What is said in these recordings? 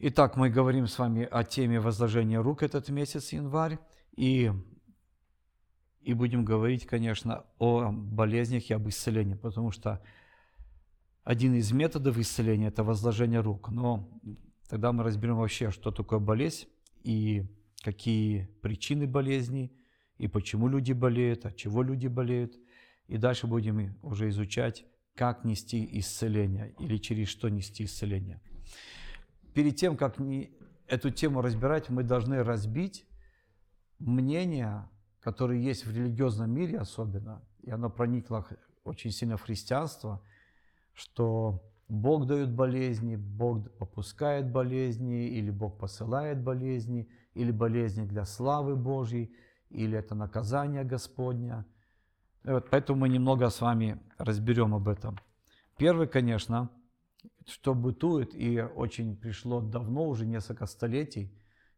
Итак, мы говорим с вами о теме возложения рук этот месяц, январь, и, и будем говорить, конечно, о болезнях и об исцелении, потому что один из методов исцеления – это возложение рук. Но тогда мы разберем вообще, что такое болезнь и какие причины болезни, и почему люди болеют, от чего люди болеют. И дальше будем уже изучать, как нести исцеление или через что нести исцеление перед тем, как эту тему разбирать, мы должны разбить мнения, которые есть в религиозном мире особенно, и оно проникло очень сильно в христианство, что Бог дает болезни, Бог попускает болезни, или Бог посылает болезни, или болезни для славы Божьей, или это наказание Господня. вот поэтому мы немного с вами разберем об этом. Первый, конечно, что бытует и очень пришло давно, уже несколько столетий,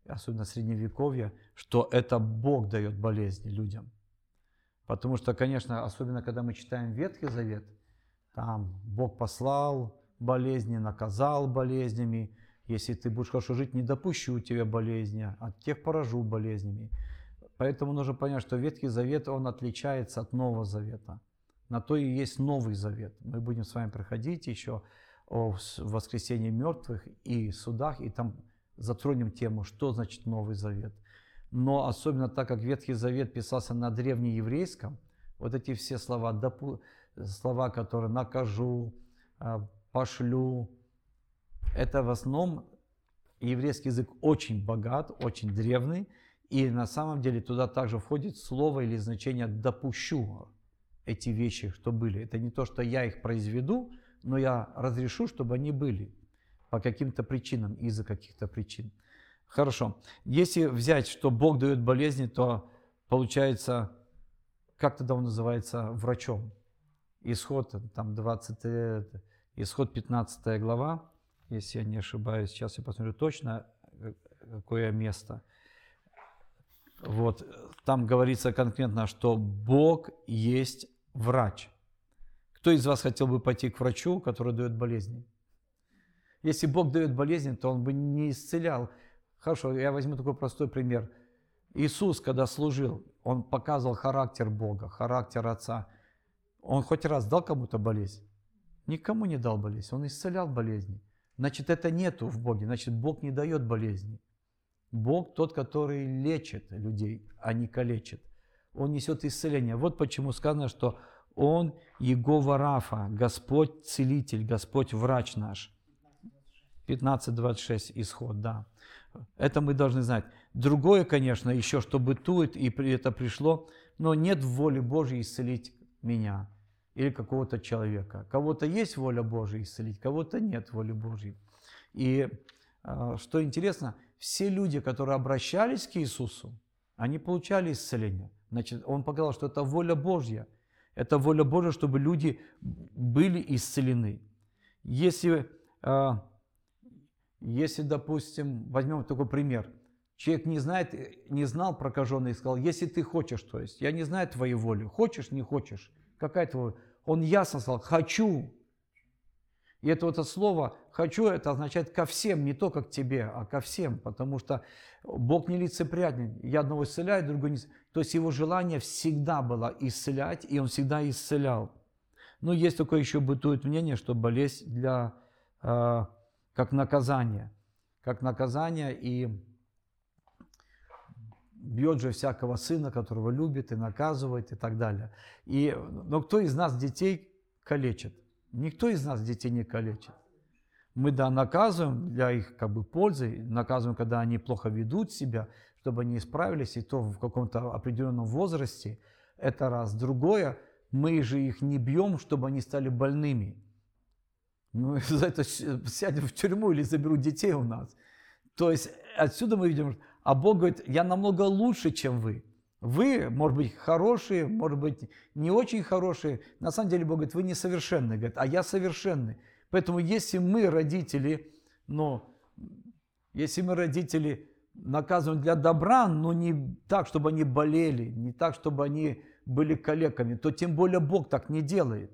особенно средневековье, что это Бог дает болезни людям. Потому что, конечно, особенно когда мы читаем Ветхий Завет, там Бог послал болезни, наказал болезнями. Если ты будешь хорошо жить, не допущу тебя болезни, от тех поражу болезнями. Поэтому нужно понять, что Ветхий Завет, он отличается от Нового Завета. На то и есть Новый Завет. Мы будем с вами проходить еще о воскресении мертвых и судах, и там затронем тему, что значит Новый Завет. Но особенно так как Ветхий Завет писался на древнееврейском, вот эти все слова, слова, которые накажу, а, пошлю, это в основном еврейский язык очень богат, очень древний, и на самом деле туда также входит слово или значение «допущу» эти вещи, что были. Это не то, что я их произведу, но я разрешу, чтобы они были по каким-то причинам, из-за каких-то причин. Хорошо. Если взять, что Бог дает болезни, то получается, как тогда он называется врачом? Исход, там 20, исход 15 глава, если я не ошибаюсь, сейчас я посмотрю точно, какое место. Вот, там говорится конкретно, что Бог есть врач. Кто из вас хотел бы пойти к врачу, который дает болезни? Если Бог дает болезни, то Он бы не исцелял. Хорошо, я возьму такой простой пример. Иисус, когда служил, Он показывал характер Бога, характер Отца. Он хоть раз дал кому-то болезнь? Никому не дал болезнь. Он исцелял болезни. Значит, это нету в Боге. Значит, Бог не дает болезни. Бог тот, который лечит людей, а не калечит. Он несет исцеление. Вот почему сказано, что он Егова Рафа, Господь Целитель, Господь Врач наш. 15.26 исход, да. Это мы должны знать. Другое, конечно, еще что бытует, и это пришло, но нет воли Божьей исцелить меня или какого-то человека. Кого-то есть воля Божья исцелить, кого-то нет воли Божьей. И а, что интересно, все люди, которые обращались к Иисусу, они получали исцеление. Значит, он показал, что это воля Божья – это воля Божья, чтобы люди были исцелены. Если, а, если допустим, возьмем такой пример. Человек не знает, не знал прокаженный и сказал, если ты хочешь, то есть, я не знаю твоей воли, хочешь, не хочешь, какая твоя Он ясно сказал, хочу, и это вот это слово «хочу» это означает ко всем, не только к тебе, а ко всем, потому что Бог не лицеприятен. Я одного исцеляю, другого не То есть его желание всегда было исцелять, и он всегда исцелял. Но есть такое еще бытует мнение, что болезнь для, э, как наказание. Как наказание и бьет же всякого сына, которого любит и наказывает и так далее. И, но кто из нас детей калечит? Никто из нас детей не калечит. Мы, да, наказываем для их как бы пользы, наказываем, когда они плохо ведут себя, чтобы они исправились, и то в каком-то определенном возрасте. Это раз. Другое, мы же их не бьем, чтобы они стали больными. Мы за это сядем в тюрьму или заберут детей у нас. То есть отсюда мы видим, а Бог говорит, я намного лучше, чем вы. Вы, может быть, хорошие, может быть, не очень хорошие. На самом деле Бог говорит, вы несовершенны, говорит, а я совершенный. Поэтому если мы, родители, но если мы, родители, наказываем для добра, но не так, чтобы они болели, не так, чтобы они были калеками, то тем более Бог так не делает.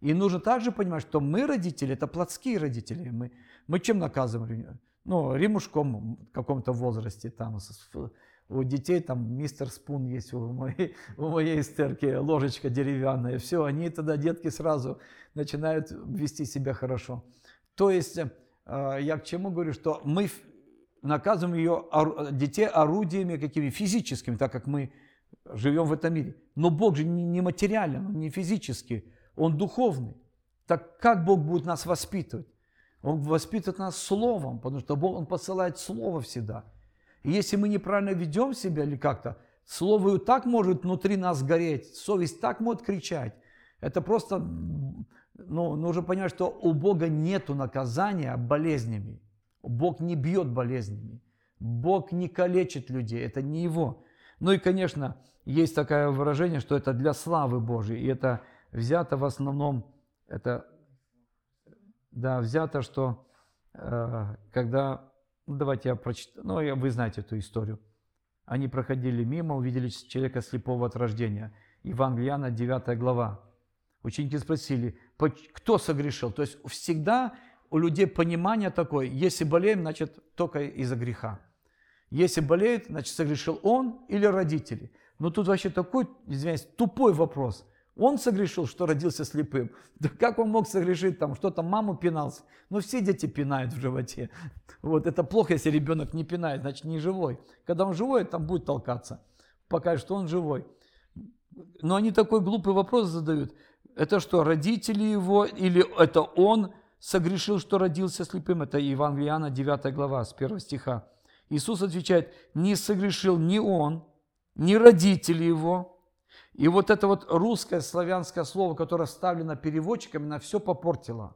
И нужно также понимать, что мы, родители, это плотские родители. Мы, мы чем наказываем? ну, ремушком в каком-то возрасте, там, у детей там мистер Спун есть, у моей, у моей эстерки ложечка деревянная, все, они тогда, детки, сразу начинают вести себя хорошо. То есть, э, я к чему говорю, что мы наказываем ее, детей орудиями какими физическими, так как мы живем в этом мире. Но Бог же не материален, не физический, он духовный. Так как Бог будет нас воспитывать? Он воспитывает нас словом, потому что Бог, Он посылает слово всегда. Если мы неправильно ведем себя или как-то, слово так может внутри нас гореть, совесть так может кричать. Это просто, ну, нужно понять, что у Бога нет наказания болезнями. Бог не бьет болезнями. Бог не калечит людей, это не Его. Ну и, конечно, есть такое выражение, что это для славы Божьей, и это взято в основном, это да, взято, что э, когда, давайте я прочитаю, ну вы знаете эту историю. Они проходили мимо, увидели человека слепого от рождения. Евангелияна, 9 глава. Ученики спросили, кто согрешил? То есть всегда у людей понимание такое, если болеем, значит только из-за греха. Если болеет, значит согрешил он или родители. Но тут вообще такой, извиняюсь, тупой вопрос. Он согрешил, что родился слепым. Да как он мог согрешить там, что там маму пинался? Ну все дети пинают в животе. Вот это плохо, если ребенок не пинает, значит не живой. Когда он живой, там будет толкаться. Пока что он живой. Но они такой глупый вопрос задают. Это что, родители его или это он согрешил, что родился слепым? Это Евангелиана 9 глава с 1 стиха. Иисус отвечает, не согрешил ни он, ни родители его, и вот это вот русское славянское слово, которое вставлено переводчиками, на все попортило.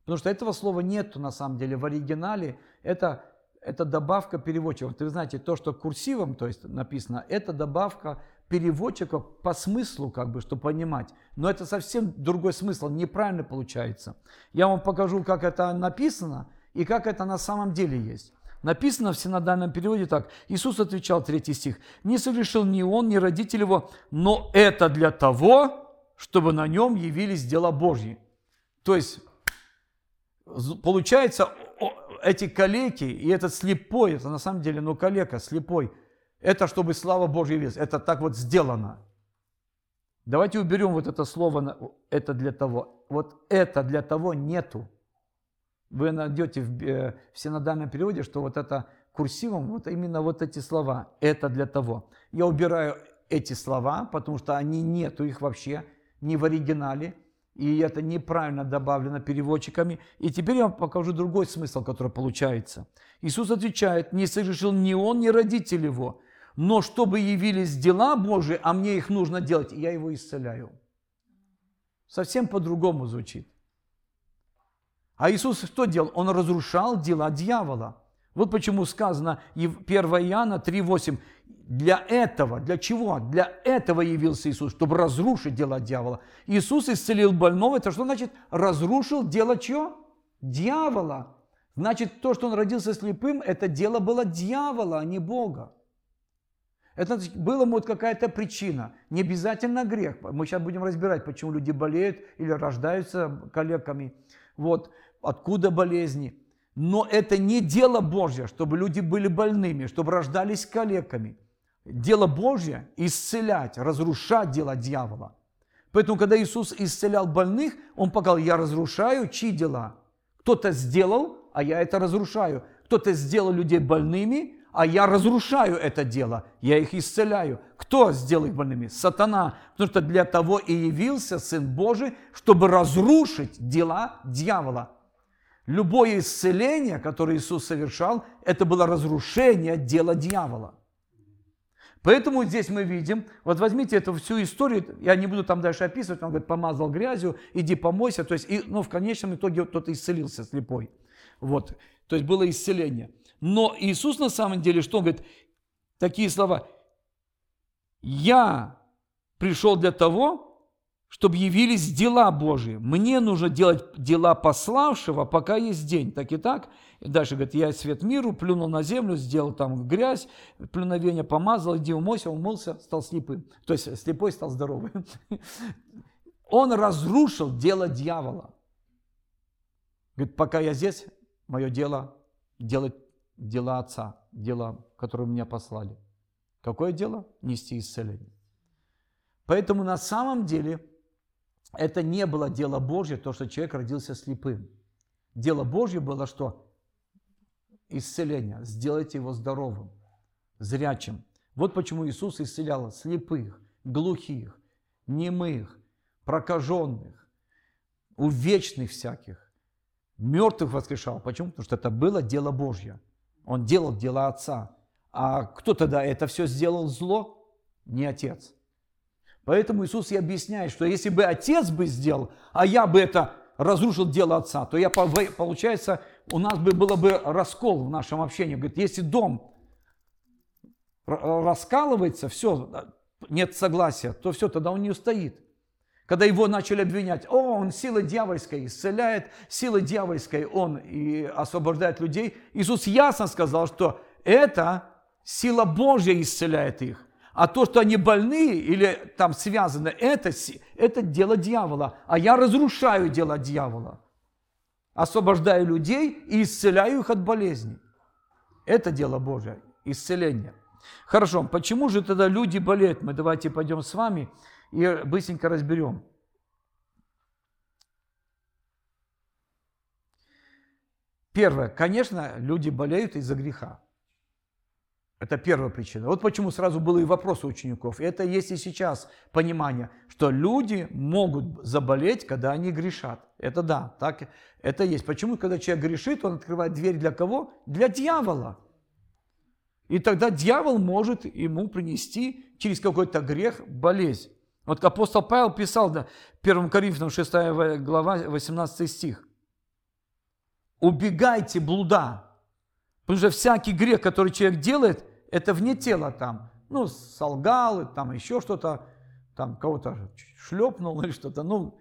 Потому что этого слова нету на самом деле в оригинале. Это, это добавка переводчиков. Вы знаете, то, что курсивом то есть написано, это добавка переводчиков по смыслу, как бы, чтобы понимать. Но это совсем другой смысл, неправильно получается. Я вам покажу, как это написано и как это на самом деле есть. Написано в синодальном переводе так. Иисус отвечал, третий стих, «Не согрешил ни он, ни родитель его, но это для того, чтобы на нем явились дела Божьи». То есть, получается, эти калеки и этот слепой, это на самом деле, ну, калека, слепой, это чтобы слава Божья явилась. Это так вот сделано. Давайте уберем вот это слово, это для того. Вот это для того нету. Вы найдете в, э, в синодальном переводе, что вот это курсивом, вот именно вот эти слова, это для того. Я убираю эти слова, потому что они нету их вообще, ни в оригинале, и это неправильно добавлено переводчиками. И теперь я вам покажу другой смысл, который получается. Иисус отвечает, не совершил ни он, ни родитель его, но чтобы явились дела Божии, а мне их нужно делать, я его исцеляю. Совсем по-другому звучит. А Иисус что делал? Он разрушал дела дьявола. Вот почему сказано 1 Иоанна 3,8. Для этого, для чего? Для этого явился Иисус, чтобы разрушить дела дьявола. Иисус исцелил больного. Это что значит? Разрушил дело чего? Дьявола. Значит, то, что он родился слепым, это дело было дьявола, а не Бога. Это была вот какая-то причина, не обязательно грех. Мы сейчас будем разбирать, почему люди болеют или рождаются калеками. Вот откуда болезни. Но это не дело Божье, чтобы люди были больными, чтобы рождались калеками. Дело Божье – исцелять, разрушать дела дьявола. Поэтому, когда Иисус исцелял больных, Он показал, я разрушаю чьи дела? Кто-то сделал, а я это разрушаю. Кто-то сделал людей больными, а я разрушаю это дело, я их исцеляю. Кто сделал их больными? Сатана. Потому что для того и явился Сын Божий, чтобы разрушить дела дьявола. Любое исцеление, которое Иисус совершал, это было разрушение дела дьявола. Поэтому здесь мы видим, вот возьмите эту всю историю, я не буду там дальше описывать, он говорит, помазал грязью, иди помойся, то есть, и, ну, в конечном итоге кто-то исцелился слепой. Вот, то есть было исцеление. Но Иисус на самом деле, что он говорит, такие слова, я пришел для того, чтобы явились дела Божьи. Мне нужно делать дела пославшего, пока есть день. Так и так. Дальше говорит, я свет миру, плюнул на землю, сделал там грязь, плюновение помазал, иди умойся, умылся, стал слепым. То есть слепой стал здоровым. Он разрушил дело дьявола. Говорит, пока я здесь, мое дело делать дела Отца, дела, которые меня послали. Какое дело? Нести исцеление. Поэтому на самом деле это не было дело Божье, то, что человек родился слепым. Дело Божье было что? Исцеление. Сделать его здоровым, зрячим. Вот почему Иисус исцелял слепых, глухих, немых, прокаженных, увечных всяких, мертвых воскрешал. Почему? Потому что это было дело Божье. Он делал дела Отца. А кто тогда это все сделал зло? Не Отец. Поэтому Иисус и объясняет, что если бы Отец бы сделал, а я бы это разрушил дело Отца, то я, получается, у нас бы было бы раскол в нашем общении. Говорит, если дом раскалывается, все, нет согласия, то все, тогда он не устоит. Когда его начали обвинять, о, он силой дьявольской исцеляет, силой дьявольской он и освобождает людей. Иисус ясно сказал, что это сила Божья исцеляет их. А то, что они больны или там связаны, это, это дело дьявола. А я разрушаю дело дьявола. Освобождаю людей и исцеляю их от болезней. Это дело Божье, исцеление. Хорошо, почему же тогда люди болеют? Мы давайте пойдем с вами и быстренько разберем. Первое, конечно, люди болеют из-за греха. Это первая причина. Вот почему сразу было и вопрос у учеников. Это есть и сейчас понимание, что люди могут заболеть, когда они грешат. Это да, так это есть. Почему, когда человек грешит, он открывает дверь для кого? Для дьявола. И тогда дьявол может ему принести через какой-то грех болезнь. Вот апостол Павел писал, да, 1 Коринфянам 6 глава, 18 стих. «Убегайте блуда, потому что всякий грех, который человек делает, это вне тела там. Ну, солгал, там еще что-то, там кого-то шлепнул или что-то. Ну,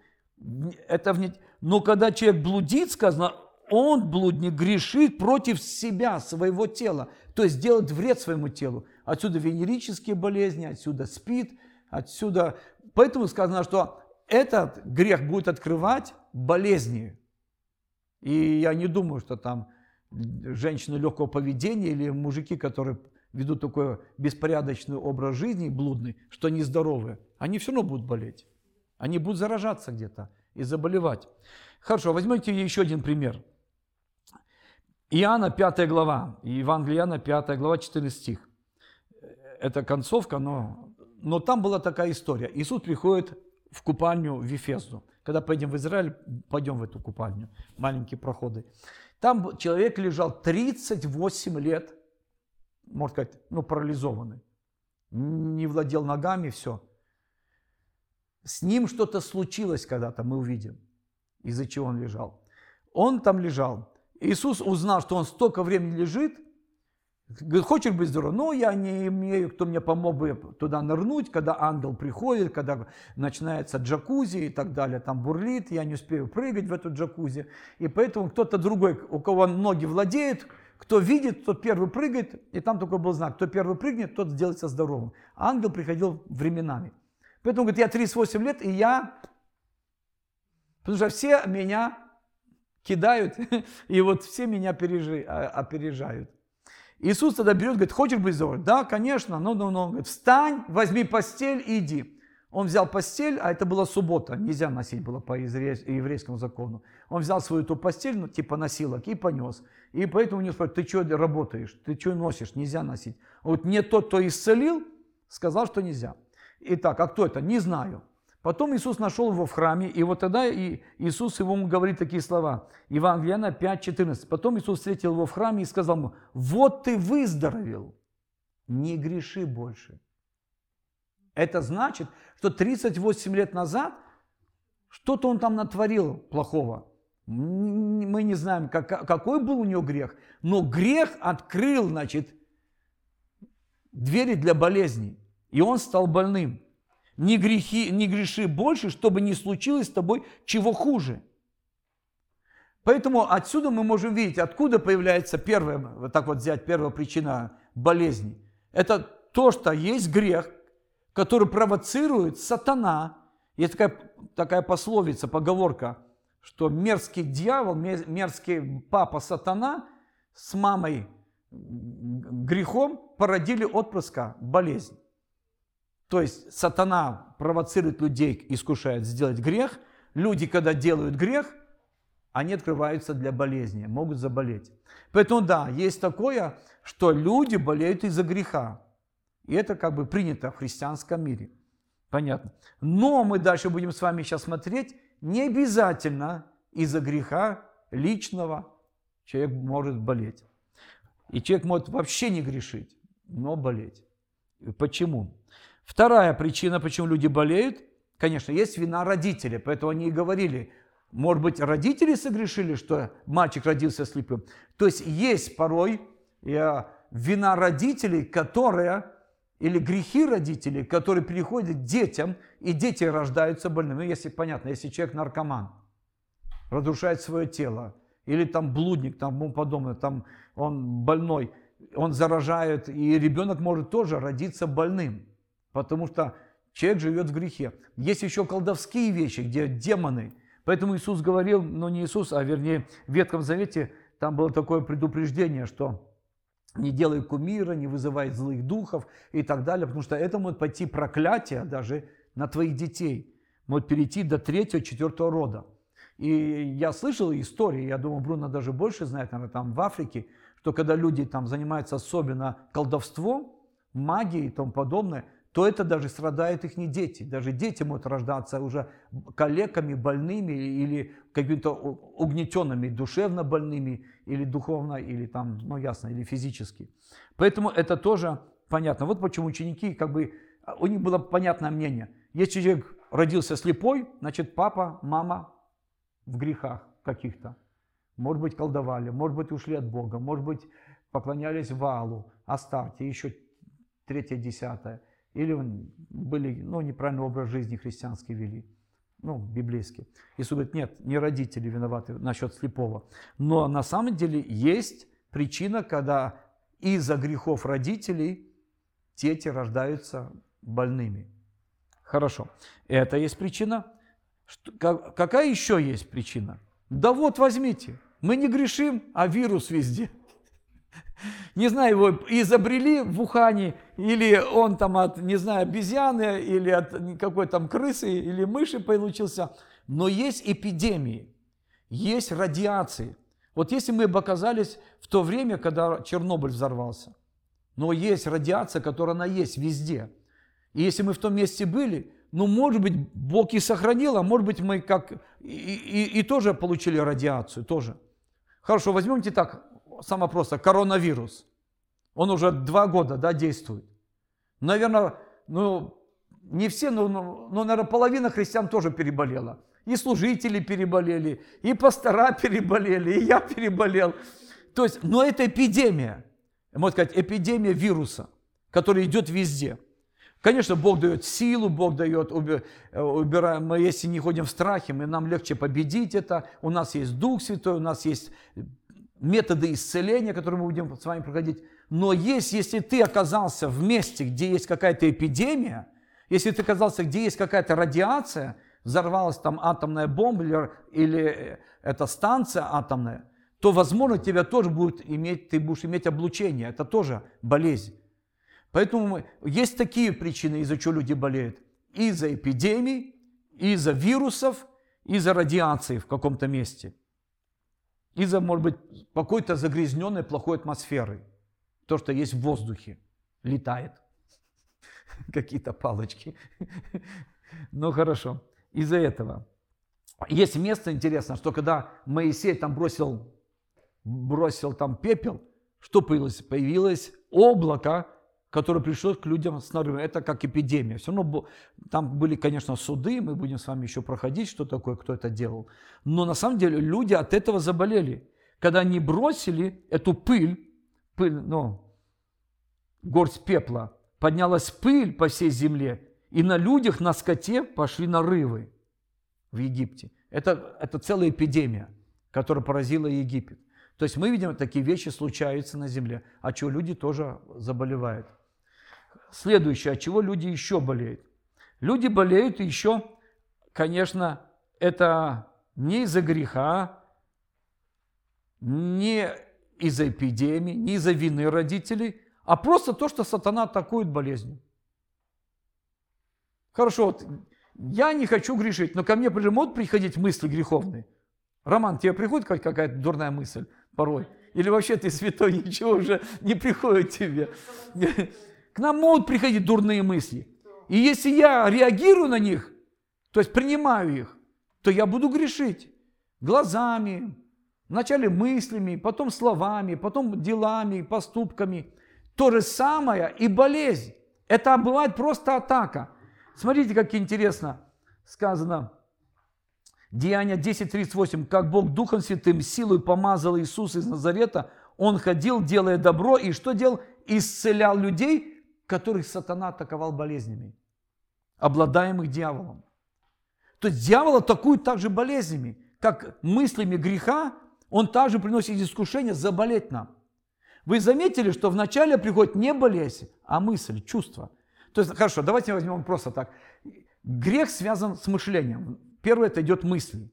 это вне... Но когда человек блудит, сказано, он, блудник, грешит против себя, своего тела. То есть делает вред своему телу. Отсюда венерические болезни, отсюда спит, отсюда... Поэтому сказано, что этот грех будет открывать болезни. И я не думаю, что там женщины легкого поведения или мужики, которые ведут такой беспорядочный образ жизни, блудный, что они здоровые, они все равно будут болеть. Они будут заражаться где-то и заболевать. Хорошо, возьмите еще один пример. Иоанна 5 глава, Евангелие Иоанна 5 глава, 14 стих. Это концовка, но, но там была такая история. Иисус приходит в купальню в Вифезду. Когда пойдем в Израиль, пойдем в эту купальню, маленькие проходы. Там человек лежал 38 лет можно сказать, ну, парализованный. Не владел ногами, все. С ним что-то случилось когда-то, мы увидим, из-за чего он лежал. Он там лежал. Иисус узнал, что он столько времени лежит, хочешь быть здоров? Ну, я не имею, кто мне помог бы туда нырнуть, когда ангел приходит, когда начинается джакузи и так далее, там бурлит, я не успею прыгать в эту джакузи. И поэтому кто-то другой, у кого ноги владеют, кто видит, тот первый прыгает, и там только был знак, кто первый прыгнет, тот сделается здоровым. ангел приходил временами. Поэтому говорит, я 38 лет, и я, потому что все меня кидают, и вот все меня а, опережают. Иисус тогда берет, говорит, хочешь быть здоровым? Да, конечно, ну, ну, ну. Говорит, встань, возьми постель и иди. Он взял постель, а это была суббота, нельзя носить было по еврейскому закону. Он взял свою ту постель, ну, типа носилок, и понес. И поэтому не спрашивают, ты что работаешь, ты что носишь, нельзя носить. Вот не тот, кто исцелил, сказал, что нельзя. Итак, а кто это? Не знаю. Потом Иисус нашел его в храме, и вот тогда Иисус ему говорит такие слова. Евангелиана 5.14. Потом Иисус встретил его в храме и сказал ему, вот ты выздоровел, не греши больше. Это значит, что 38 лет назад что-то он там натворил плохого. Мы не знаем, какой был у него грех, но грех открыл, значит, двери для болезней, и он стал больным. Не, грехи, не греши больше, чтобы не случилось с тобой чего хуже. Поэтому отсюда мы можем видеть, откуда появляется первая, вот так вот взять, первая причина болезни. Это то, что есть грех, который провоцирует сатана. Есть такая, такая пословица, поговорка, что мерзкий дьявол, мерзкий папа сатана с мамой грехом породили отпрыска болезнь. То есть сатана провоцирует людей, искушает сделать грех. Люди, когда делают грех, они открываются для болезни, могут заболеть. Поэтому да, есть такое, что люди болеют из-за греха. И это как бы принято в христианском мире. Понятно. Но мы дальше будем с вами сейчас смотреть, не обязательно из-за греха личного человек может болеть. И человек может вообще не грешить, но болеть. Почему? Вторая причина, почему люди болеют, конечно, есть вина родителей. Поэтому они и говорили, может быть, родители согрешили, что мальчик родился слепым. То есть есть порой э, вина родителей, которая, или грехи родителей, которые переходят к детям, и дети рождаются больными. Ну, если понятно, если человек наркоман, разрушает свое тело, или там блудник, там тому подобное, там он больной, он заражает, и ребенок может тоже родиться больным, потому что человек живет в грехе. Есть еще колдовские вещи, где демоны. Поэтому Иисус говорил, ну не Иисус, а вернее в Ветхом Завете там было такое предупреждение, что не делай кумира, не вызывай злых духов и так далее, потому что это может пойти проклятие даже на твоих детей, может перейти до третьего, четвертого рода. И я слышал истории, я думаю, Бруно даже больше знает, наверное, там в Африке, что когда люди там занимаются особенно колдовством, магией и тому подобное, то это даже страдают их не дети. Даже дети могут рождаться уже калеками, больными или какими-то угнетенными, душевно больными или духовно, или там, ну ясно, или физически. Поэтому это тоже понятно. Вот почему ученики, как бы, у них было понятное мнение. Если человек родился слепой, значит папа, мама, в грехах каких-то. Может быть, колдовали, может быть, ушли от Бога, может быть, поклонялись валу, Астарте, еще третье, десятое. Или были, ну, неправильный образ жизни христианский вели, ну, библейский. Иисус говорит, нет, не родители виноваты насчет слепого. Но на самом деле есть причина, когда из-за грехов родителей дети рождаются больными. Хорошо, это есть причина. Что, как, какая еще есть причина? Да вот возьмите, мы не грешим, а вирус везде. Не знаю, его изобрели в Ухане, или он там от, не знаю, обезьяны, или от какой там крысы, или мыши получился. Но есть эпидемии, есть радиации. Вот если мы бы оказались в то время, когда Чернобыль взорвался, но есть радиация, которая она есть везде. И если мы в том месте были, ну, может быть, Бог и сохранил, а может быть, мы как и, и, и тоже получили радиацию, тоже. Хорошо, возьмемте так, самое просто, коронавирус. Он уже два года, да, действует. Наверное, ну, не все, но, но, но, наверное, половина христиан тоже переболела. И служители переболели, и пастора переболели, и я переболел. То есть, но это эпидемия, можно сказать, эпидемия вируса, который идет везде. Конечно, Бог дает силу, Бог дает, э, убираем, мы если не ходим в страхе, мы, нам легче победить это. У нас есть Дух Святой, у нас есть методы исцеления, которые мы будем с вами проходить. Но есть, если ты оказался в месте, где есть какая-то эпидемия, если ты оказался, где есть какая-то радиация, взорвалась там атомная бомба или, или э, эта станция атомная, то, возможно, тебя тоже будет иметь, ты будешь иметь облучение. Это тоже болезнь. Поэтому есть такие причины, из-за чего люди болеют. Из-за эпидемий, из-за вирусов, из-за радиации в каком-то месте. Из-за, может быть, какой-то загрязненной плохой атмосферы. То, что есть в воздухе, летает. Какие-то палочки. Ну хорошо. Из-за этого. Есть место интересно, что когда Моисей там бросил, бросил там пепел, что появилось? Появилось облако, который пришел к людям с нарывом. Это как эпидемия. Все равно там были, конечно, суды, мы будем с вами еще проходить, что такое, кто это делал. Но на самом деле люди от этого заболели. Когда они бросили эту пыль, пыль, ну, горсть пепла, поднялась пыль по всей земле, и на людях, на скоте пошли нарывы в Египте. Это, это целая эпидемия, которая поразила Египет. То есть мы видим, такие вещи случаются на земле, а чего люди тоже заболевают. Следующее, от чего люди еще болеют? Люди болеют еще, конечно, это не из-за греха, не из-за эпидемии, не из-за вины родителей, а просто то, что сатана атакует болезнью. Хорошо, вот я не хочу грешить, но ко мне могут приходить мысли греховные. Роман, тебе приходит какая-то дурная мысль порой? Или вообще ты святой, ничего уже не приходит тебе? К нам могут приходить дурные мысли. И если я реагирую на них, то есть принимаю их, то я буду грешить глазами, вначале мыслями, потом словами, потом делами, поступками. То же самое и болезнь. Это бывает просто атака. Смотрите, как интересно сказано. Деяние 10.38. Как Бог Духом Святым силой помазал Иисус из Назарета, Он ходил, делая добро, и что делал? Исцелял людей, которых сатана атаковал болезнями, обладаемых дьяволом. То есть дьявол атакует также болезнями, как мыслями греха, он также приносит искушение заболеть нам. Вы заметили, что вначале приходит не болезнь, а мысль, чувство. То есть, хорошо, давайте возьмем просто так. Грех связан с мышлением. Первое это идет мысли.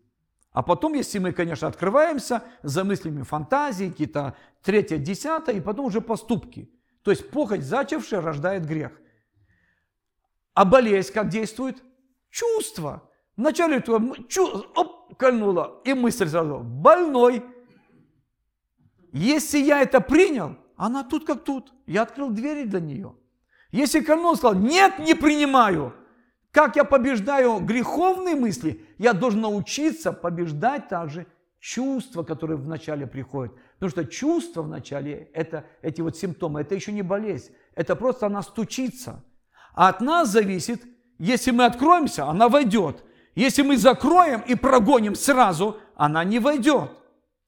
А потом, если мы, конечно, открываемся за мыслями фантазии, какие-то третье, десятое, и потом уже поступки. То есть похоть зачавшая рождает грех. А болезнь как действует? Чувство. Вначале это чу, оп, кольнуло, и мысль сразу, больной. Если я это принял, она тут как тут. Я открыл двери для нее. Если кольнул, сказал, нет, не принимаю. Как я побеждаю греховные мысли, я должен научиться побеждать также чувства, которые вначале приходят. Потому что чувства вначале, это, эти вот симптомы, это еще не болезнь. Это просто она стучится. А от нас зависит, если мы откроемся, она войдет. Если мы закроем и прогоним сразу, она не войдет.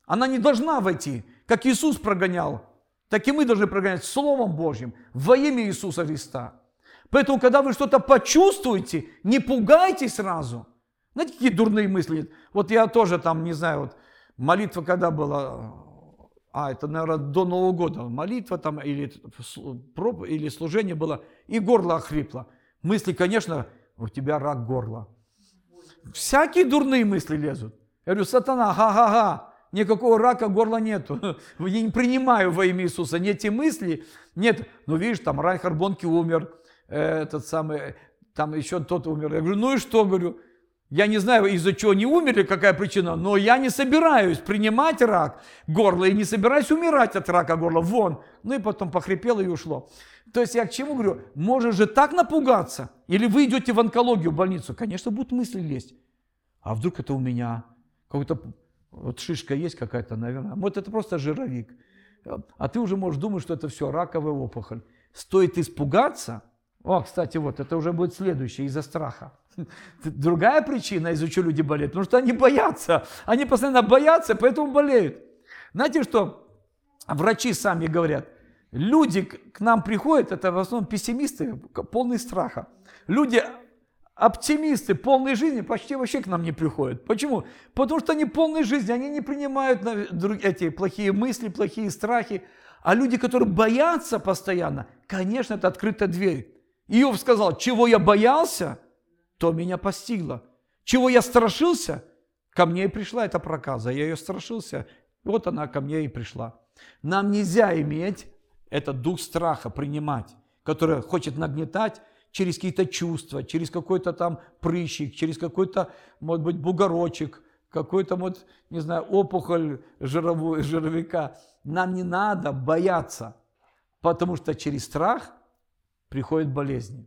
Она не должна войти. Как Иисус прогонял, так и мы должны прогонять Словом Божьим во имя Иисуса Христа. Поэтому, когда вы что-то почувствуете, не пугайтесь сразу. Знаете, какие дурные мысли? Вот я тоже там, не знаю, вот молитва когда была, а, это, наверное, до Нового года, молитва там или, или служение было, и горло охрипло. Мысли, конечно, у тебя рак горла. Всякие дурные мысли лезут. Я говорю, сатана, ха-ха-ха, никакого рака горла нету. Я не принимаю во имя Иисуса. Нет эти мысли, нет. Ну, видишь, там Райхар Бонки умер, этот самый, там еще тот умер. Я говорю, ну и что, говорю, я не знаю, из-за чего они умерли, какая причина, но я не собираюсь принимать рак горла и не собираюсь умирать от рака горла. Вон. Ну и потом похрипело и ушло. То есть я к чему говорю? Можно же так напугаться. Или вы идете в онкологию, в больницу. Конечно, будут мысли лезть. А вдруг это у меня? Какой-то вот шишка есть какая-то, наверное. Вот это просто жировик. А ты уже можешь думать, что это все раковая опухоль. Стоит испугаться. О, кстати, вот это уже будет следующее из-за страха. Другая причина, из-за чего люди болеют, потому что они боятся. Они постоянно боятся, поэтому болеют. Знаете, что врачи сами говорят? Люди к нам приходят, это в основном пессимисты, полные страха. Люди оптимисты, полные жизни, почти вообще к нам не приходят. Почему? Потому что они полные жизни, они не принимают эти плохие мысли, плохие страхи. А люди, которые боятся постоянно, конечно, это открытая дверь. Иов сказал, чего я боялся, то меня постигло. Чего я страшился, ко мне и пришла эта проказа. Я ее страшился, вот она ко мне и пришла. Нам нельзя иметь этот дух страха, принимать, который хочет нагнетать через какие-то чувства, через какой-то там прыщик, через какой-то, может быть, бугорочек, какой-то, вот, не знаю, опухоль жировую, жировика. Нам не надо бояться, потому что через страх приходят болезни.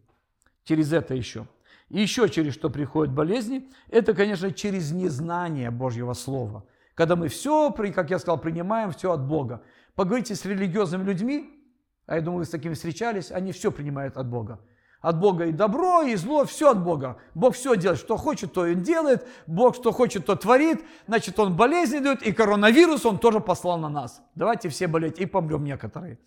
Через это еще. И еще через что приходят болезни, это, конечно, через незнание Божьего Слова. Когда мы все, как я сказал, принимаем все от Бога. Поговорите с религиозными людьми, а я думаю, вы с такими встречались, они все принимают от Бога. От Бога и добро, и зло, все от Бога. Бог все делает, что хочет, то Он делает. Бог что хочет, то творит. Значит, Он болезни дает, и коронавирус Он тоже послал на нас. Давайте все болеть, и помрем некоторые.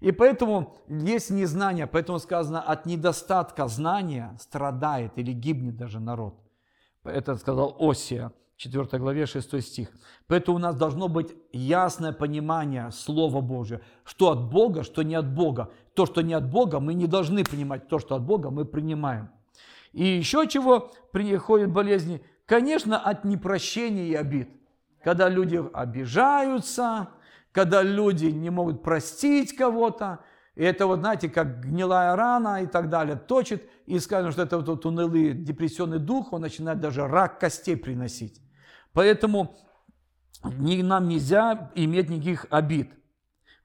И поэтому есть незнание, поэтому сказано, от недостатка знания страдает или гибнет даже народ. Это сказал Осия, 4 главе 6 стих. Поэтому у нас должно быть ясное понимание Слова Божьего, что от Бога, что не от Бога. То, что не от Бога, мы не должны принимать, то, что от Бога, мы принимаем. И еще чего приходят болезни? Конечно, от непрощения и обид. Когда люди обижаются, когда люди не могут простить кого-то, и это вот, знаете, как гнилая рана и так далее, точит, и скажем, что это вот унылый депрессионный дух, он начинает даже рак костей приносить. Поэтому нам нельзя иметь никаких обид.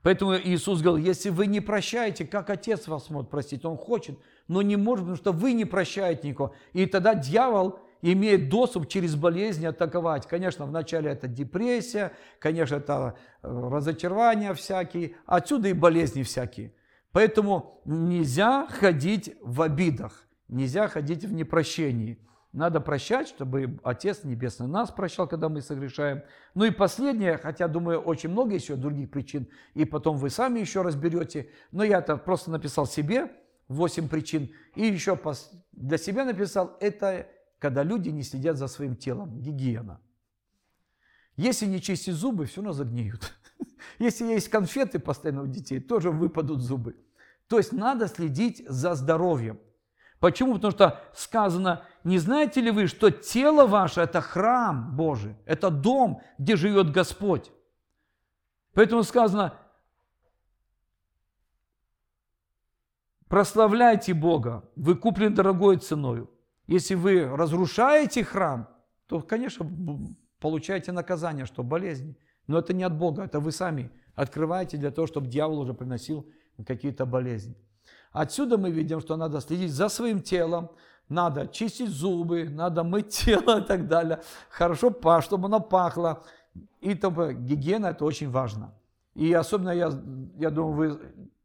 Поэтому Иисус говорил, если вы не прощаете, как Отец вас может простить? Он хочет, но не может, потому что вы не прощаете никого. И тогда дьявол имеет доступ через болезни атаковать. Конечно, вначале это депрессия, конечно, это э, разочарования всякие, отсюда и болезни всякие. Поэтому нельзя ходить в обидах, нельзя ходить в непрощении. Надо прощать, чтобы Отец Небесный нас прощал, когда мы согрешаем. Ну и последнее, хотя, думаю, очень много еще других причин, и потом вы сами еще разберете, но я это просто написал себе, 8 причин, и еще для себя написал, это когда люди не следят за своим телом, гигиена. Если не чистить зубы, все равно загниют. Если есть конфеты постоянно у детей, тоже выпадут зубы. То есть надо следить за здоровьем. Почему? Потому что сказано, не знаете ли вы, что тело ваше – это храм Божий, это дом, где живет Господь. Поэтому сказано, прославляйте Бога, вы куплены дорогой ценою. Если вы разрушаете храм, то, конечно, получаете наказание, что болезни. Но это не от Бога, это вы сами открываете для того, чтобы дьявол уже приносил какие-то болезни. Отсюда мы видим, что надо следить за своим телом, надо чистить зубы, надо мыть тело и так далее. Хорошо, чтобы оно пахло. И то, гигиена это очень важно. И особенно, я, я думаю, вы,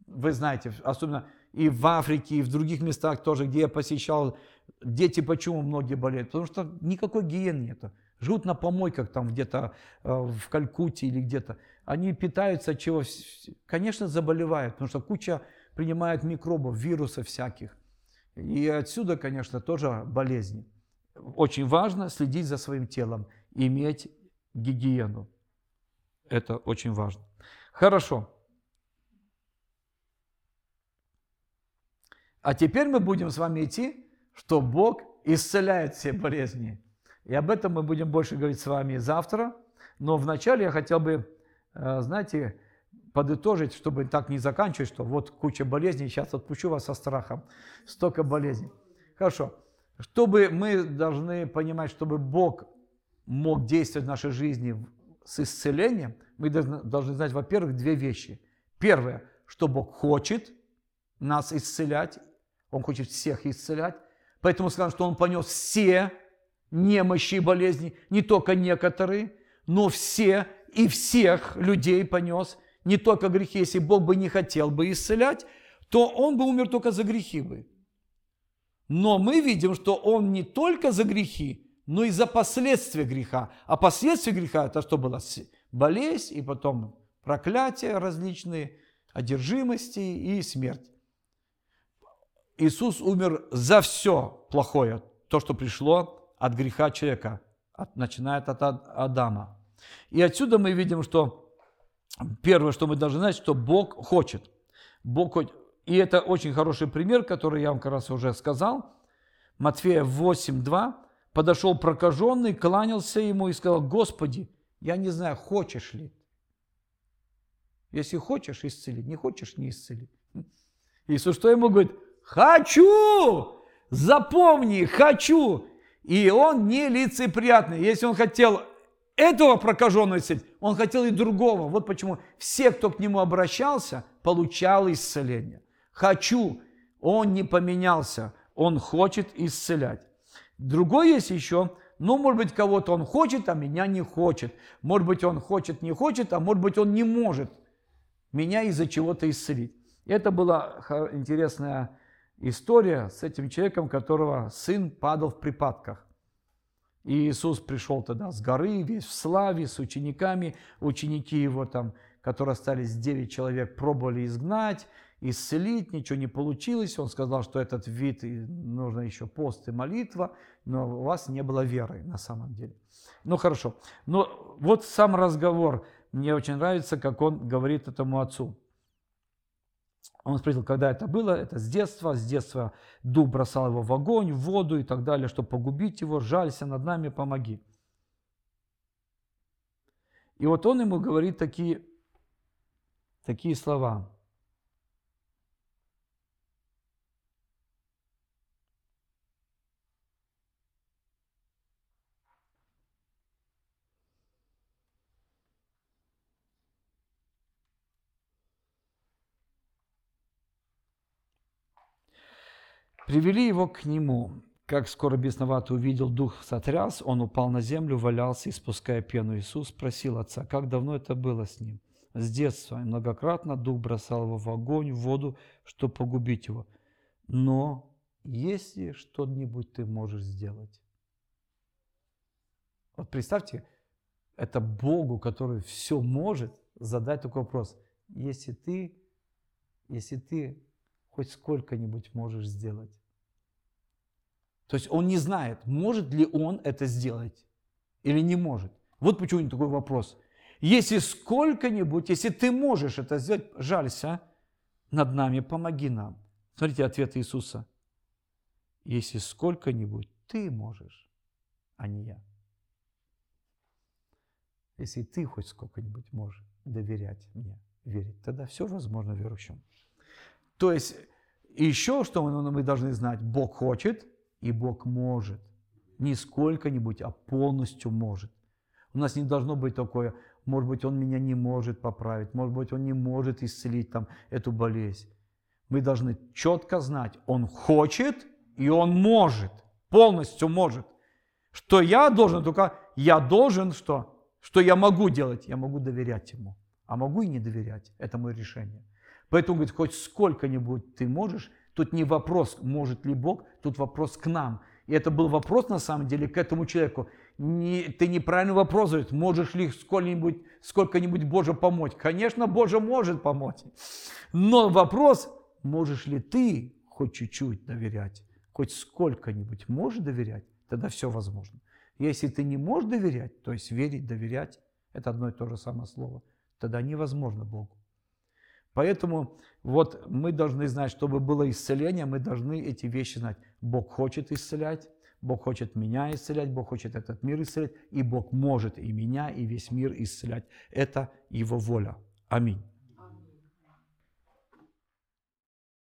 вы знаете, особенно и в Африке, и в других местах тоже, где я посещал, дети почему многие болеют? Потому что никакой гигиены нету. Живут на помойках там где-то э, в Калькутте или где-то. Они питаются чего? Конечно, заболевают, потому что куча принимает микробов, вирусов всяких. И отсюда, конечно, тоже болезни. Очень важно следить за своим телом, иметь гигиену. Это очень важно. Хорошо. А теперь мы будем с вами идти, что Бог исцеляет все болезни. И об этом мы будем больше говорить с вами завтра. Но вначале я хотел бы, э, знаете, подытожить, чтобы так не заканчивать, что вот куча болезней, сейчас отпущу вас со страхом, столько болезней. Хорошо. Чтобы мы должны понимать, чтобы Бог мог действовать в нашей жизни с исцелением, мы должны, знать, во-первых, две вещи. Первое, что Бог хочет нас исцелять, Он хочет всех исцелять, поэтому сказано, что Он понес все немощи и болезни, не только некоторые, но все и всех людей понес – не только грехи, если Бог бы не хотел бы исцелять, то Он бы умер только за грехи бы. Но мы видим, что Он не только за грехи, но и за последствия греха. А последствия греха это что было? Болезнь и потом проклятия различные, одержимости и смерть. Иисус умер за все плохое, то, что пришло от греха человека, от, начиная от Адама. И отсюда мы видим, что Первое, что мы должны знать, что Бог хочет. Бог хочет. И это очень хороший пример, который я вам как раз уже сказал. Матфея 8.2. Подошел прокаженный, кланялся ему и сказал, Господи, я не знаю, хочешь ли. Если хочешь, исцели. Не хочешь, не исцели. Иисус что ему говорит? Хочу! Запомни, хочу! И он не лицеприятный. Если он хотел этого прокаженного исцелить, он хотел и другого. Вот почему все, кто к нему обращался, получал исцеление. Хочу, он не поменялся, он хочет исцелять. Другой есть еще, ну, может быть, кого-то он хочет, а меня не хочет. Может быть, он хочет, не хочет, а может быть, он не может меня из-за чего-то исцелить. Это была интересная история с этим человеком, которого сын падал в припадках. И Иисус пришел тогда с горы, весь в славе, с учениками. Ученики его там, которые остались 9 человек, пробовали изгнать, исцелить, ничего не получилось. Он сказал, что этот вид нужно еще пост и молитва, но у вас не было веры на самом деле. Ну хорошо. Но вот сам разговор. Мне очень нравится, как он говорит этому отцу. Он спросил, когда это было, это с детства, с детства дух бросал его в огонь, в воду и так далее, чтобы погубить его, жалься над нами, помоги. И вот он ему говорит такие такие слова. Привели его к нему. Как скоро бесновато увидел, дух сотряс, он упал на землю, валялся, испуская пену. Иисус спросил отца, как давно это было с ним? С детства. И многократно дух бросал его в огонь, в воду, чтобы погубить его. Но если что-нибудь ты можешь сделать? Вот представьте, это Богу, который все может, задать такой вопрос. Если ты, если ты хоть сколько-нибудь можешь сделать. То есть он не знает, может ли он это сделать или не может. Вот почему такой вопрос. Если сколько-нибудь, если ты можешь это сделать, жалься над нами, помоги нам. Смотрите ответ Иисуса. Если сколько-нибудь ты можешь, а не я. Если ты хоть сколько-нибудь можешь доверять мне, верить, тогда все возможно верующим. То есть, еще что мы, мы должны знать, Бог хочет, и Бог может. Не сколько-нибудь, а полностью может. У нас не должно быть такое, может быть, Он меня не может поправить, может быть, Он не может исцелить там эту болезнь. Мы должны четко знать, Он хочет и Он может, полностью может. Что я должен, только я должен что? Что я могу делать? Я могу доверять Ему. А могу и не доверять. Это мое решение. Поэтому, говорит, хоть сколько-нибудь ты можешь, тут не вопрос, может ли Бог, тут вопрос к нам. И это был вопрос, на самом деле, к этому человеку. Не, ты неправильный вопрос говорит, можешь ли сколько-нибудь, сколько-нибудь Боже помочь? Конечно, Боже может помочь. Но вопрос, можешь ли ты хоть чуть-чуть доверять, хоть сколько-нибудь можешь доверять, тогда все возможно. Если ты не можешь доверять, то есть верить, доверять, это одно и то же самое слово, тогда невозможно Богу. Поэтому вот мы должны знать, чтобы было исцеление, мы должны эти вещи знать. Бог хочет исцелять, Бог хочет меня исцелять, Бог хочет этот мир исцелять, и Бог может и меня, и весь мир исцелять. Это Его воля. Аминь.